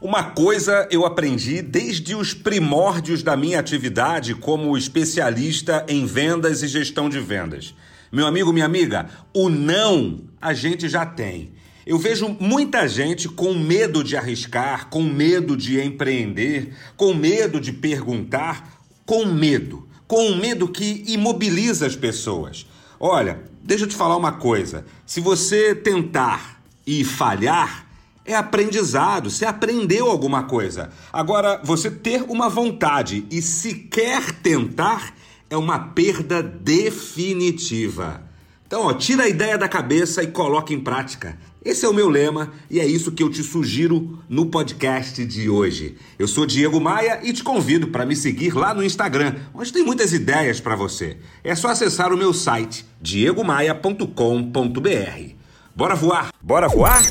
Uma coisa eu aprendi desde os primórdios da minha atividade como especialista em vendas e gestão de vendas. Meu amigo, minha amiga, o não a gente já tem. Eu vejo muita gente com medo de arriscar, com medo de empreender, com medo de perguntar, com medo, com um medo que imobiliza as pessoas. Olha, deixa eu te falar uma coisa: se você tentar e falhar, é aprendizado, você aprendeu alguma coisa. Agora, você ter uma vontade e sequer tentar é uma perda definitiva. Então, ó, tira a ideia da cabeça e coloca em prática. Esse é o meu lema e é isso que eu te sugiro no podcast de hoje. Eu sou Diego Maia e te convido para me seguir lá no Instagram, onde tem muitas ideias para você. É só acessar o meu site diegomaia.com.br. Bora voar? Bora voar?